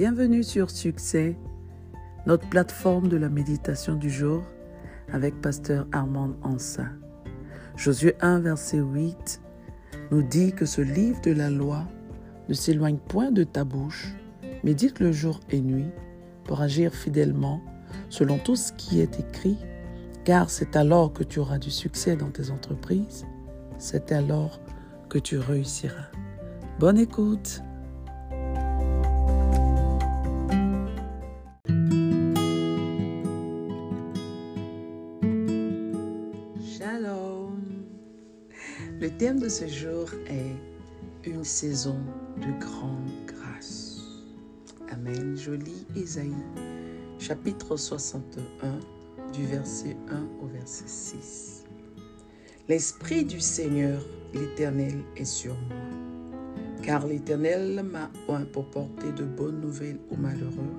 Bienvenue sur Succès, notre plateforme de la méditation du jour avec Pasteur Armand Ansa. Josué 1, verset 8 nous dit que ce livre de la loi ne s'éloigne point de ta bouche, médite le jour et nuit pour agir fidèlement selon tout ce qui est écrit, car c'est alors que tu auras du succès dans tes entreprises, c'est alors que tu réussiras. Bonne écoute. Le thème de ce jour est une saison de grande grâce. Amen. Je lis Isaïe chapitre 61 du verset 1 au verset 6. L'Esprit du Seigneur, l'Éternel, est sur moi, car l'Éternel m'a pour porter de bonnes nouvelles aux malheureux.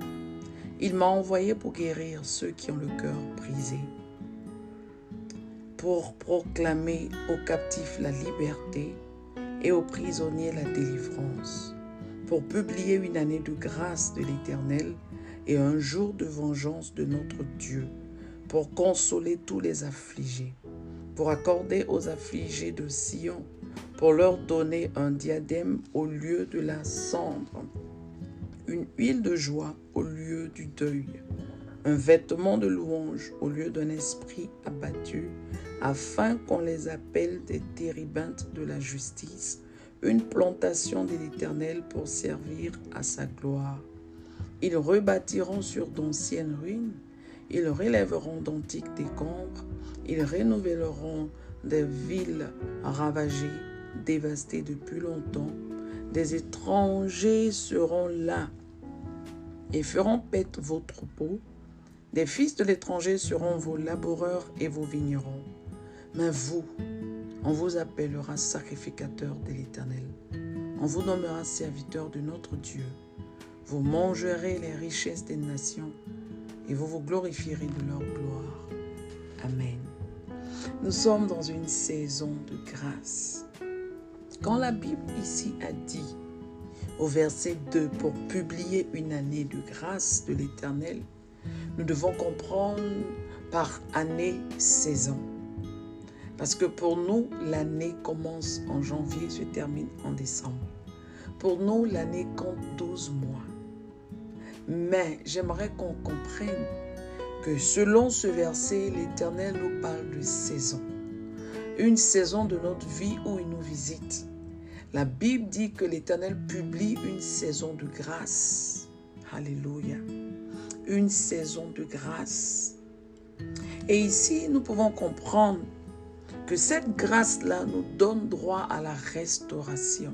Il m'a envoyé pour guérir ceux qui ont le cœur brisé, pour proclamer aux captifs la liberté et aux prisonniers la délivrance, pour publier une année de grâce de l'Éternel et un jour de vengeance de notre Dieu, pour consoler tous les affligés, pour accorder aux affligés de Sion, pour leur donner un diadème au lieu de la cendre, une huile de joie au lieu du deuil, un vêtement de louange au lieu d'un esprit abattu, afin qu'on les appelle des térébintes de la justice, une plantation de l'Éternel pour servir à sa gloire. Ils rebâtiront sur d'anciennes ruines, ils relèveront d'antiques décombres, ils renouvelleront des villes ravagées, dévastées depuis longtemps. Des étrangers seront là et feront paître vos troupeaux. Des fils de l'étranger seront vos laboureurs et vos vignerons. Mais vous, on vous appellera sacrificateur de l'Éternel. On vous nommera serviteur de notre Dieu. Vous mangerez les richesses des nations et vous vous glorifierez de leur gloire. Amen. Nous sommes dans une saison de grâce. Quand la Bible ici a dit au verset 2 pour publier une année de grâce de l'Éternel, nous devons comprendre par année saison. Parce que pour nous, l'année commence en janvier, se termine en décembre. Pour nous, l'année compte 12 mois. Mais j'aimerais qu'on comprenne que selon ce verset, l'Éternel nous parle de saison. Une saison de notre vie où il nous visite. La Bible dit que l'Éternel publie une saison de grâce. Alléluia. Une saison de grâce. Et ici, nous pouvons comprendre que cette grâce-là nous donne droit à la restauration.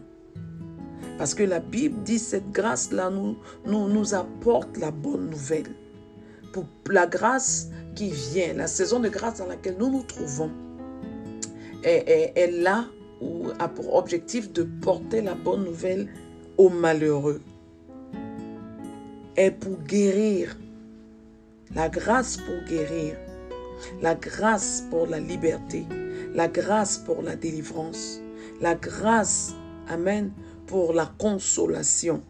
Parce que la Bible dit cette grâce-là nous, nous, nous apporte la bonne nouvelle. Pour la grâce qui vient, la saison de grâce dans laquelle nous nous trouvons, est, est là ou a pour objectif de porter la bonne nouvelle aux malheureux. Est pour guérir. La grâce pour guérir. La grâce pour la liberté. La grâce pour la délivrance. La grâce, Amen, pour la consolation.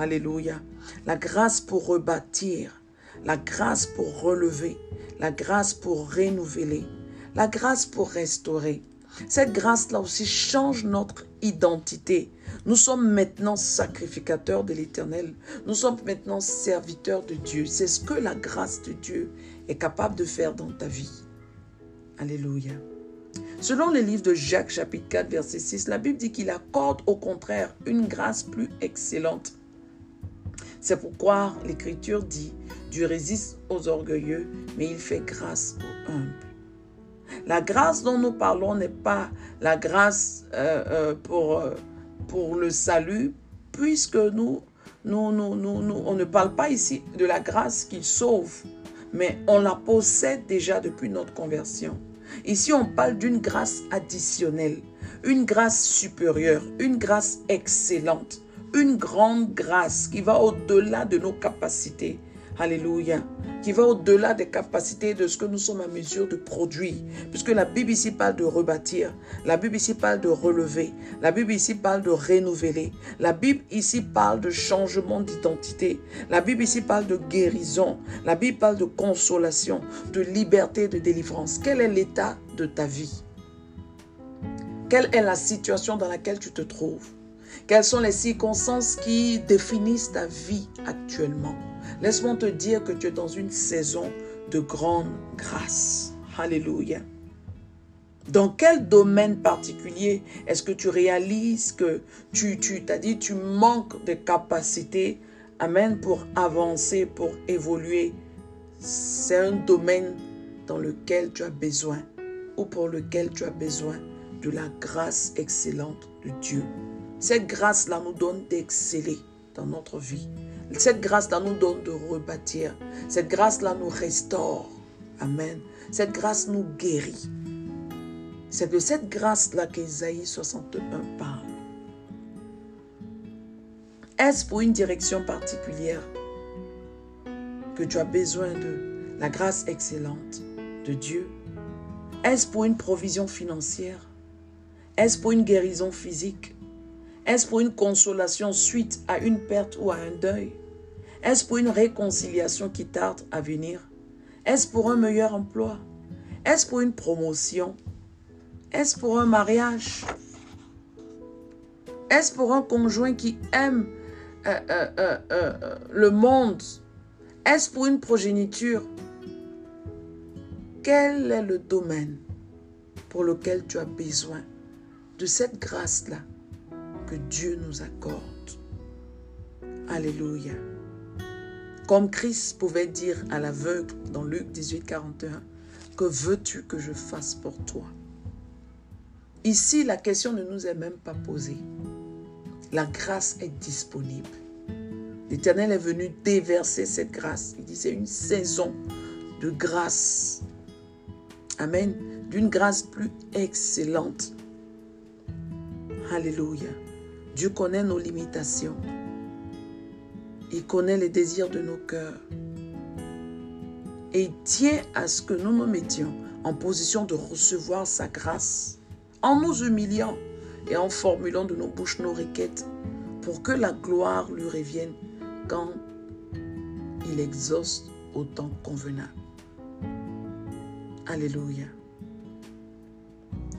Alléluia. La grâce pour rebâtir. La grâce pour relever. La grâce pour renouveler. La grâce pour restaurer. Cette grâce-là aussi change notre identité. Nous sommes maintenant sacrificateurs de l'Éternel. Nous sommes maintenant serviteurs de Dieu. C'est ce que la grâce de Dieu est capable de faire dans ta vie. Alléluia. Selon le livre de Jacques chapitre 4 verset 6, la Bible dit qu'il accorde au contraire une grâce plus excellente. C'est pourquoi l'Écriture dit, Dieu résiste aux orgueilleux, mais il fait grâce aux humbles. La grâce dont nous parlons n'est pas la grâce euh, euh, pour, euh, pour le salut, puisque nous, nous, nous, nous, on ne parle pas ici de la grâce qui sauve, mais on la possède déjà depuis notre conversion. Ici, on parle d'une grâce additionnelle, une grâce supérieure, une grâce excellente, une grande grâce qui va au-delà de nos capacités. Alléluia. Qui va au-delà des capacités de ce que nous sommes à mesure de produire. Puisque la Bible ici parle de rebâtir. La Bible ici parle de relever. La Bible ici parle de renouveler. La Bible ici parle de changement d'identité. La Bible ici parle de guérison. La Bible parle de consolation, de liberté, de délivrance. Quel est l'état de ta vie? Quelle est la situation dans laquelle tu te trouves? Quelles sont les circonstances qui définissent ta vie actuellement? Laisse-moi te dire que tu es dans une saison de grande grâce. Alléluia. Dans quel domaine particulier est-ce que tu réalises que tu, tu t'as dit, tu manques de capacités, amen, pour avancer, pour évoluer? C'est un domaine dans lequel tu as besoin ou pour lequel tu as besoin de la grâce excellente de Dieu. Cette grâce-là nous donne d'exceller dans notre vie. Cette grâce-là nous donne de rebâtir. Cette grâce-là nous restaure. Amen. Cette grâce nous guérit. C'est de cette grâce-là qu'Ésaïe 61 parle. Est-ce pour une direction particulière que tu as besoin de la grâce excellente de Dieu? Est-ce pour une provision financière? Est-ce pour une guérison physique? Est-ce pour une consolation suite à une perte ou à un deuil? Est-ce pour une réconciliation qui tarde à venir? Est-ce pour un meilleur emploi? Est-ce pour une promotion? Est-ce pour un mariage? Est-ce pour un conjoint qui aime euh, euh, euh, le monde? Est-ce pour une progéniture? Quel est le domaine pour lequel tu as besoin de cette grâce-là que Dieu nous accorde? Alléluia. Comme Christ pouvait dire à l'aveugle dans Luc 18, 41, que veux-tu que je fasse pour toi? Ici, la question ne nous est même pas posée. La grâce est disponible. L'Éternel est venu déverser cette grâce. Il dit c'est une saison de grâce. Amen. D'une grâce plus excellente Alléluia. Dieu connaît nos limitations. Il connaît les désirs de nos cœurs. Et il tient à ce que nous nous mettions en position de recevoir sa grâce, en nous humiliant et en formulant de nos bouches nos requêtes, pour que la gloire lui revienne quand il exauce au temps convenable. Alléluia.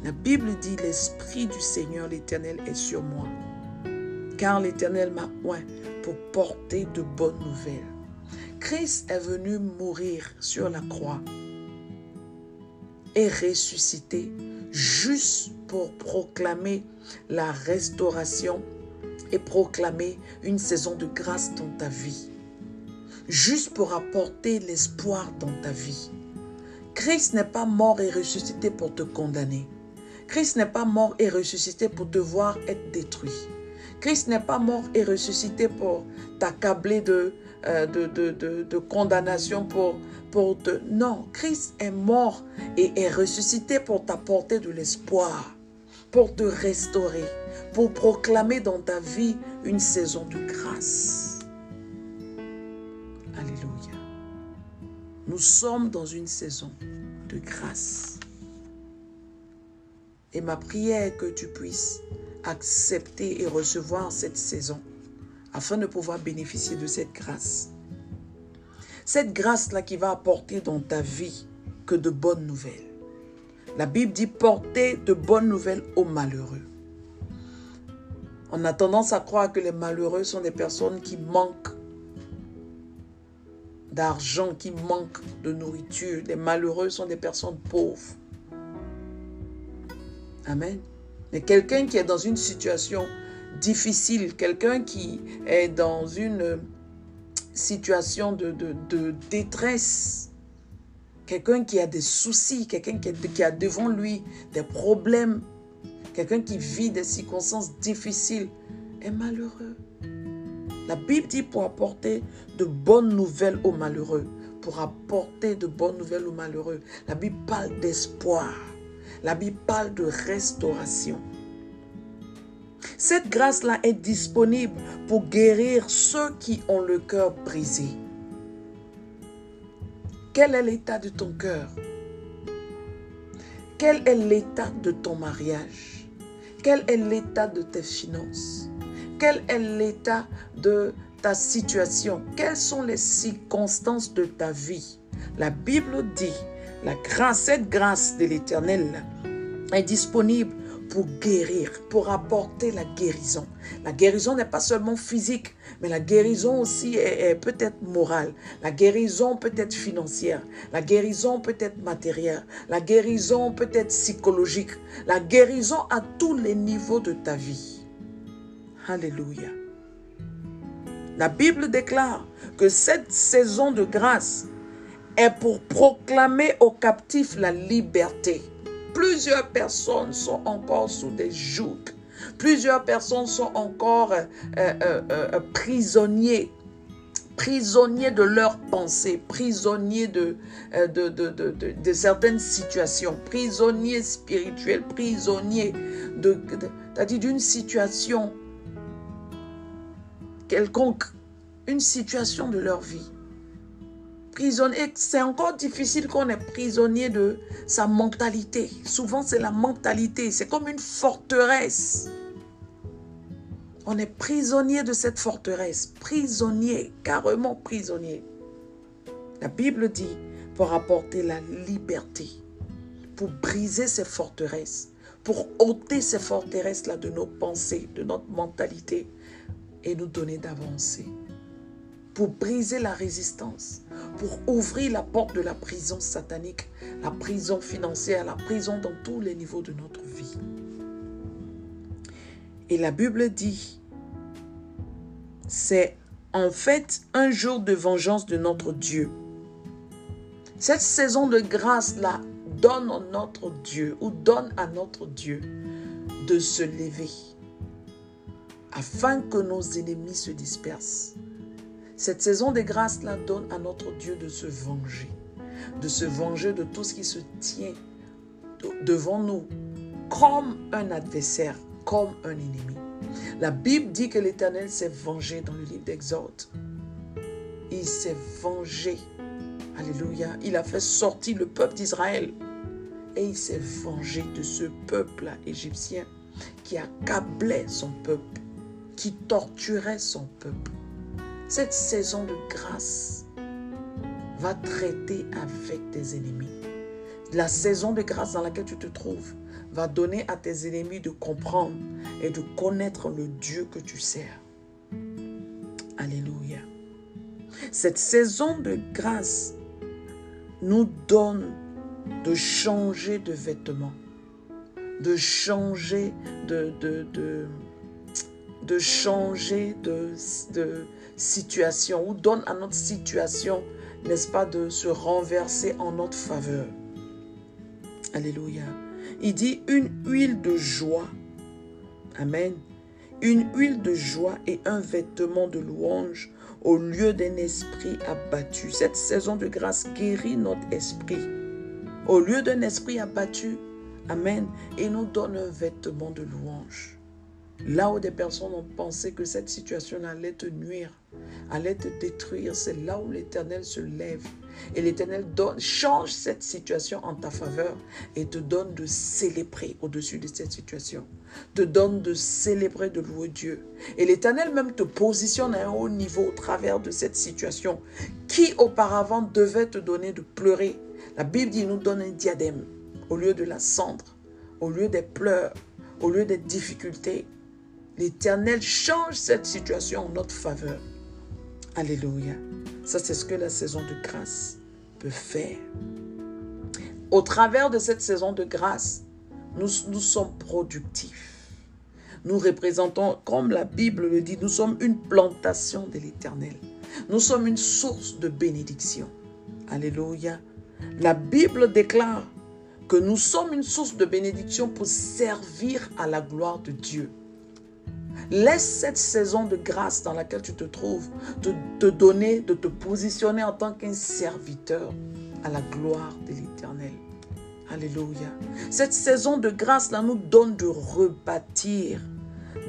La Bible dit, l'Esprit du Seigneur l'Éternel est sur moi, car l'Éternel m'a oint pour porter de bonnes nouvelles. Christ est venu mourir sur la croix et ressusciter juste pour proclamer la restauration et proclamer une saison de grâce dans ta vie. Juste pour apporter l'espoir dans ta vie. Christ n'est pas mort et ressuscité pour te condamner. Christ n'est pas mort et ressuscité pour te voir être détruit. Christ n'est pas mort et ressuscité pour t'accabler de, euh, condamnation, pour, pour te... Non, Christ est mort et est ressuscité pour t'apporter de l'espoir, pour te restaurer, pour proclamer dans ta vie une saison de grâce. Alléluia. Nous sommes dans une saison de grâce. Et ma prière est que tu puisses accepter et recevoir cette saison afin de pouvoir bénéficier de cette grâce. Cette grâce-là qui va apporter dans ta vie que de bonnes nouvelles. La Bible dit porter de bonnes nouvelles aux malheureux. On a tendance à croire que les malheureux sont des personnes qui manquent d'argent, qui manquent de nourriture. Les malheureux sont des personnes pauvres. Amen. Mais quelqu'un qui est dans une situation difficile, quelqu'un qui est dans une situation de, détresse, quelqu'un qui a des soucis, quelqu'un qui, qui, a devant lui des problèmes, quelqu'un qui vit des circonstances difficiles, est malheureux. La Bible dit pour apporter de bonnes nouvelles aux malheureux, pour apporter de bonnes nouvelles aux malheureux. La Bible parle d'espoir. La Bible parle de restauration. Cette grâce-là est disponible pour guérir ceux qui ont le cœur brisé. Quel est l'état de ton cœur? Quel est l'état de ton mariage? Quel est l'état de tes finances? Quel est l'état de ta situation? Quelles sont les circonstances de ta vie? La Bible dit, la grâce, cette grâce de l'Éternel est disponible pour guérir, pour apporter la guérison. La guérison n'est pas seulement physique, mais la guérison aussi est, peut-être morale. La guérison peut être financière. La guérison peut être matérielle. La guérison peut être psychologique. La guérison à tous les niveaux de ta vie. Alléluia. La Bible déclare que cette saison de grâce est pour proclamer aux captifs la liberté. Plusieurs personnes sont encore sous des jougs. Plusieurs personnes sont encore euh, euh, euh, prisonniers. Prisonniers de leurs pensées, prisonniers de, certaines situations, prisonniers spirituels, prisonniers d'une situation quelconque, une situation de leur vie prisonnier, c'est encore difficile qu'on est prisonnier de sa mentalité. Souvent, c'est la mentalité. C'est comme une forteresse. On est prisonnier de cette forteresse. Prisonnier, carrément prisonnier. La Bible dit pour apporter la liberté, pour briser ces forteresses, pour ôter ces forteresses-là de nos pensées, de notre mentalité et nous donner d'avancer pour briser la résistance, pour ouvrir la porte de la prison satanique, la prison financière, la prison dans tous les niveaux de notre vie. Et la Bible dit, c'est en fait un jour de vengeance de notre Dieu. Cette saison de grâce-là donne à notre Dieu ou donne à notre Dieu de se lever afin que nos ennemis se dispersent cette saison de grâce-là donne à notre Dieu de se venger, de se venger de tout ce qui se tient devant nous comme un adversaire, comme un ennemi. La Bible dit que l'Éternel s'est vengé dans le livre d'Exode. Il s'est vengé. Alléluia. Il a fait sortir le peuple d'Israël. Et il s'est vengé de ce peuple égyptien qui accablait son peuple, qui torturait son peuple. Cette saison de grâce va traiter avec tes ennemis. La saison de grâce dans laquelle tu te trouves va donner à tes ennemis de comprendre et de connaître le Dieu que tu sers. Alléluia. Cette saison de grâce nous donne de changer de vêtements, de changer de, de, de, de changer de, situation ou donne à notre situation, n'est-ce pas, de se renverser en notre faveur. Alléluia. Il dit une huile de joie. Amen. Une huile de joie et un vêtement de louange au lieu d'un esprit abattu. Cette saison de grâce guérit notre esprit. Au lieu d'un esprit abattu, Amen, et nous donne un vêtement de louange. Là où des personnes ont pensé que cette situation allait te nuire, allait te détruire, c'est là où l'Éternel se lève. Et l'Éternel change cette situation en ta faveur et te donne de célébrer au-dessus de cette situation. Te donne de célébrer, de louer Dieu. Et l'Éternel même te positionne à un haut niveau au travers de cette situation qui auparavant devait te donner de pleurer. La Bible dit, nous donne un diadème au lieu de la cendre, au lieu des pleurs, au lieu des difficultés, L'Éternel change cette situation en notre faveur. Alléluia. Ça, c'est ce que la saison de grâce peut faire. Au travers de cette saison de grâce, nous, sommes productifs. Nous représentons, comme la Bible le dit, nous sommes une plantation de l'Éternel. Nous sommes une source de bénédiction. Alléluia. La Bible déclare que nous sommes une source de bénédiction pour servir à la gloire de Dieu. Laisse cette saison de grâce dans laquelle tu te trouves te, donner, de te positionner en tant qu'un serviteur à la gloire de l'Éternel. Alléluia. Cette saison de grâce-là nous donne de rebâtir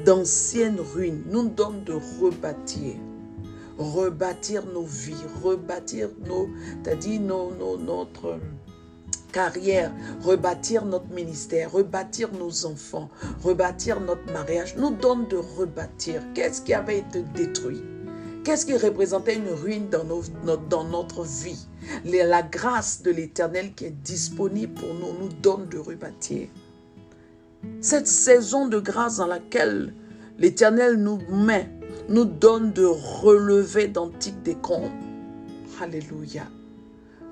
d'anciennes ruines, nous donne de rebâtir. rebâtir nos vies, rebâtir nos, t'as dit, nos, notre carrière, rebâtir notre ministère, rebâtir nos enfants, rebâtir notre mariage, nous donne de rebâtir. Qu'est-ce qui avait été détruit? Qu'est-ce qui représentait une ruine dans, notre vie? La grâce de l'Éternel qui est disponible pour nous nous donne de rebâtir. Cette saison de grâce dans laquelle l'Éternel nous met, nous donne de relever d'antiques décombres. Alléluia.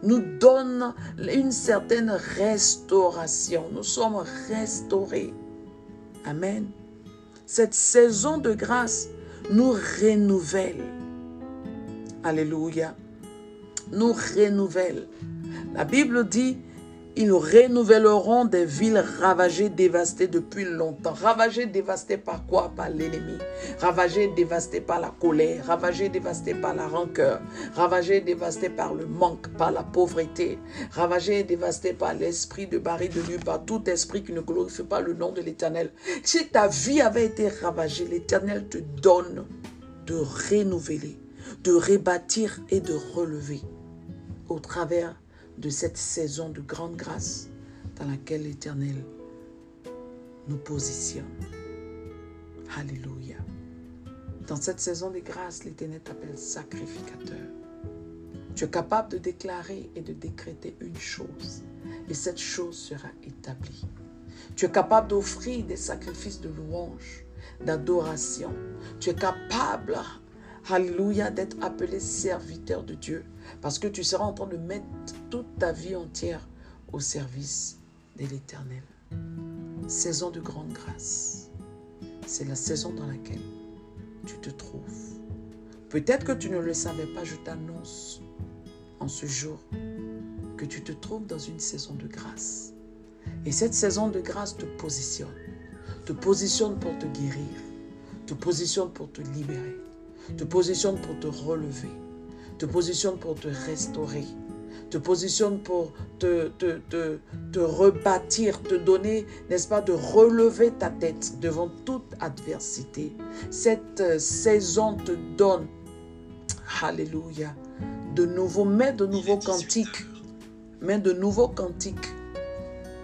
Nous donne une certaine restauration. Nous sommes restaurés. Amen. Cette saison de grâce nous renouvelle. Alléluia. Nous renouvelle. La Bible dit, ils renouvelleront des villes ravagées, dévastées depuis longtemps. Ravagées, dévastées par quoi? Par l'ennemi. Ravagées, dévastées par la colère. Ravagées, dévastées par la rancœur. Ravagées, dévastées par le manque, par la pauvreté. Ravagées, dévastées par l'esprit de Barry de Dieu, par tout esprit qui ne glorifie pas le nom de l'Éternel. Si ta vie avait été ravagée, l'Éternel te donne de renouveler, de rebâtir et de relever au travers de cette saison de grande grâce dans laquelle l'Éternel nous positionne. Alléluia. Dans cette saison de grâce, l'Éternel t'appelle sacrificateur. Tu es capable de déclarer et de décréter une chose, et cette chose sera établie. Tu es capable d'offrir des sacrifices de louange, d'adoration. Tu es capable, alléluia, d'être appelé serviteur de Dieu. Parce que tu seras en train de mettre toute ta vie entière au service de l'Éternel. Saison de grande grâce. C'est la saison dans laquelle tu te trouves. Peut-être que tu ne le savais pas, je t'annonce en ce jour que tu te trouves dans une saison de grâce. Et cette saison de grâce te positionne. Te positionne pour te guérir. Te positionne pour te libérer. Te positionne pour te relever. Te positionne pour te restaurer, te positionne pour te, te, te, te rebâtir, te donner, n'est-ce pas, de relever ta tête devant toute adversité. Cette euh, saison te donne, alléluia, de nouveaux, mets de nouveaux cantiques, mets de nouveaux cantiques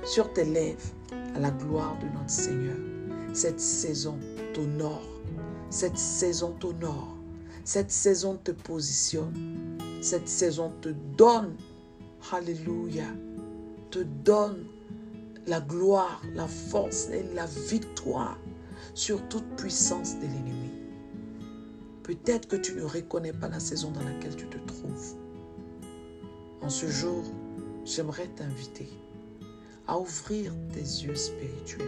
sur tes lèvres à la gloire de notre Seigneur. Cette saison t'honore, cette saison t'honore cette saison te positionne. Cette saison te donne, Alléluia, te donne la gloire, la force et la victoire sur toute puissance de l'ennemi. Peut-être que tu ne reconnais pas la saison dans laquelle tu te trouves. En ce jour, j'aimerais t'inviter à ouvrir tes yeux spirituels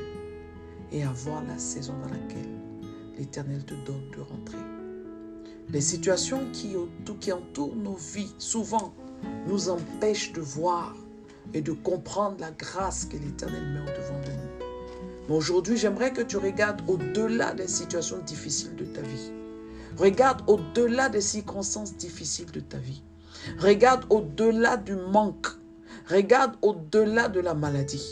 et à voir la saison dans laquelle l'Éternel te donne de rentrer. Les situations qui, entourent nos vies, souvent, nous empêchent de voir et de comprendre la grâce que l'Éternel met au-devant de nous. Mais aujourd'hui, j'aimerais que tu regardes au-delà des situations difficiles de ta vie. Regarde au-delà des circonstances difficiles de ta vie. Regarde au-delà du manque. Regarde au-delà de la maladie.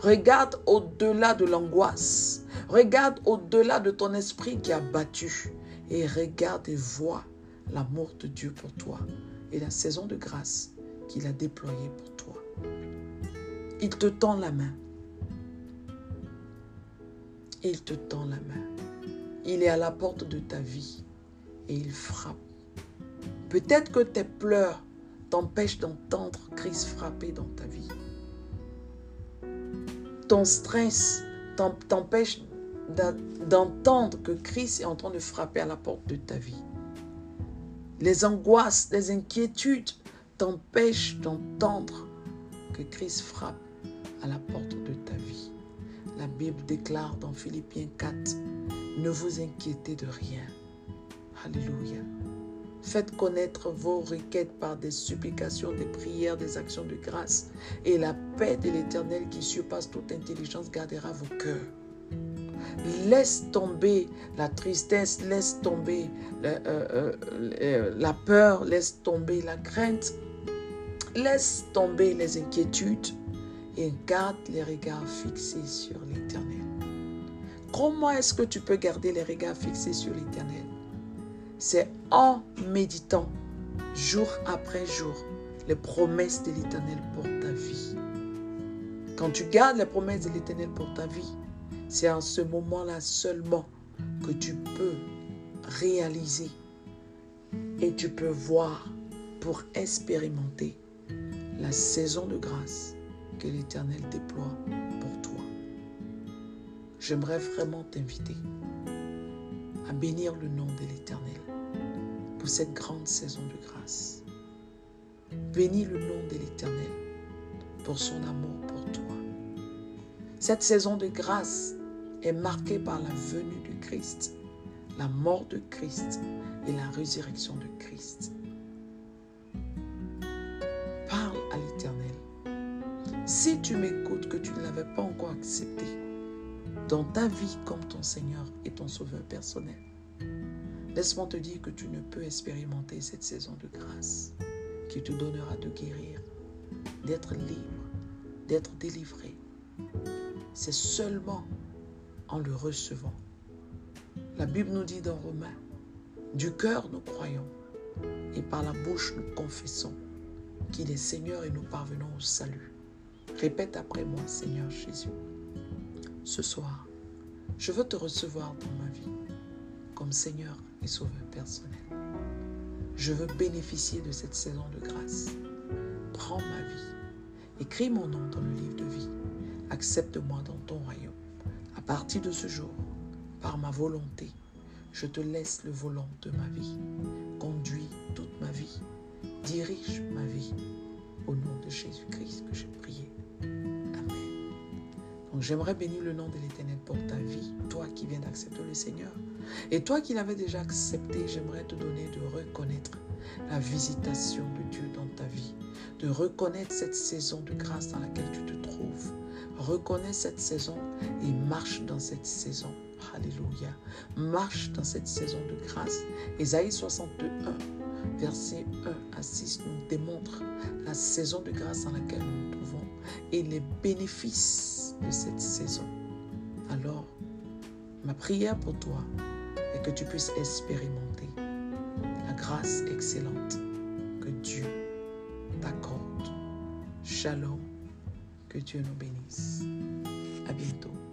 Regarde au-delà de l'angoisse. Regarde au-delà de ton esprit qui a battu et regarde et vois l'amour de Dieu pour toi et la saison de grâce qu'il a déployée pour toi. Il te tend la main. Il te tend la main. Il est à la porte de ta vie et il frappe. Peut-être que tes pleurs t'empêchent d'entendre Christ frapper dans ta vie. Ton stress t'empêche d'entendre que Christ est en train de frapper à la porte de ta vie. Les angoisses, les inquiétudes t'empêchent d'entendre que Christ frappe à la porte de ta vie. La Bible déclare dans Philippiens 4, ne vous inquiétez de rien. Alléluia. Faites connaître vos requêtes par des supplications, des prières, des actions de grâce. Et la paix de l'Éternel qui surpasse toute intelligence gardera vos cœurs. Laisse tomber la tristesse, laisse tomber euh, euh, euh, la peur, laisse tomber la crainte, laisse tomber les inquiétudes et garde les regards fixés sur l'Éternel. Comment est-ce que tu peux garder les regards fixés sur l'Éternel? C'est en méditant jour après jour les promesses de l'Éternel pour ta vie. Quand tu gardes les promesses de l'Éternel pour ta vie, c'est en ce moment-là seulement que tu peux réaliser et tu peux voir pour expérimenter la saison de grâce que l'Éternel déploie pour toi. J'aimerais vraiment t'inviter à bénir le nom de l'Éternel pour cette grande saison de grâce. Bénis le nom de l'Éternel pour son amour pour toi. Cette saison de grâce est marquée par la venue de Christ, la mort de Christ et la résurrection de Christ. Parle à l'Éternel. Si tu m'écoutes que tu ne l'avais pas encore accepté dans ta vie comme ton Seigneur et ton Sauveur personnel, laisse-moi te dire que tu ne peux expérimenter cette saison de grâce qui te donnera de guérir, d'être libre, d'être délivré. C'est seulement en le recevant. La Bible nous dit dans Romains, du cœur nous croyons et par la bouche nous confessons qu'il est Seigneur et nous parvenons au salut. Répète après moi, Seigneur Jésus. Ce soir, je veux te recevoir dans ma vie comme Seigneur et Sauveur personnel. Je veux bénéficier de cette saison de grâce. Prends ma vie. Écris mon nom dans le livre de vie. Accepte-moi dans ton royaume. À partir de ce jour, par ma volonté, je te laisse le volant de ma vie. Conduis toute ma vie. Dirige ma vie. Au nom de Jésus-Christ que j'ai prié. Amen. Donc j'aimerais bénir le nom de l'Éternel pour ta vie, toi qui viens d'accepter le Seigneur. Et toi qui l'avais déjà accepté, j'aimerais te donner de reconnaître la visitation de Dieu dans ta vie, de reconnaître cette saison de grâce dans laquelle tu te trouves. Reconnais cette saison et marche dans cette saison. Alléluia. Marche dans cette saison de grâce. Ésaïe 61, verset 1 à 6 nous démontre la saison de grâce dans laquelle nous nous trouvons et les bénéfices de cette saison. Alors, ma prière pour toi est que tu puisses expérimenter la grâce excellente que Dieu t'accorde. Shalom, que Dieu nous bénisse. À bientôt.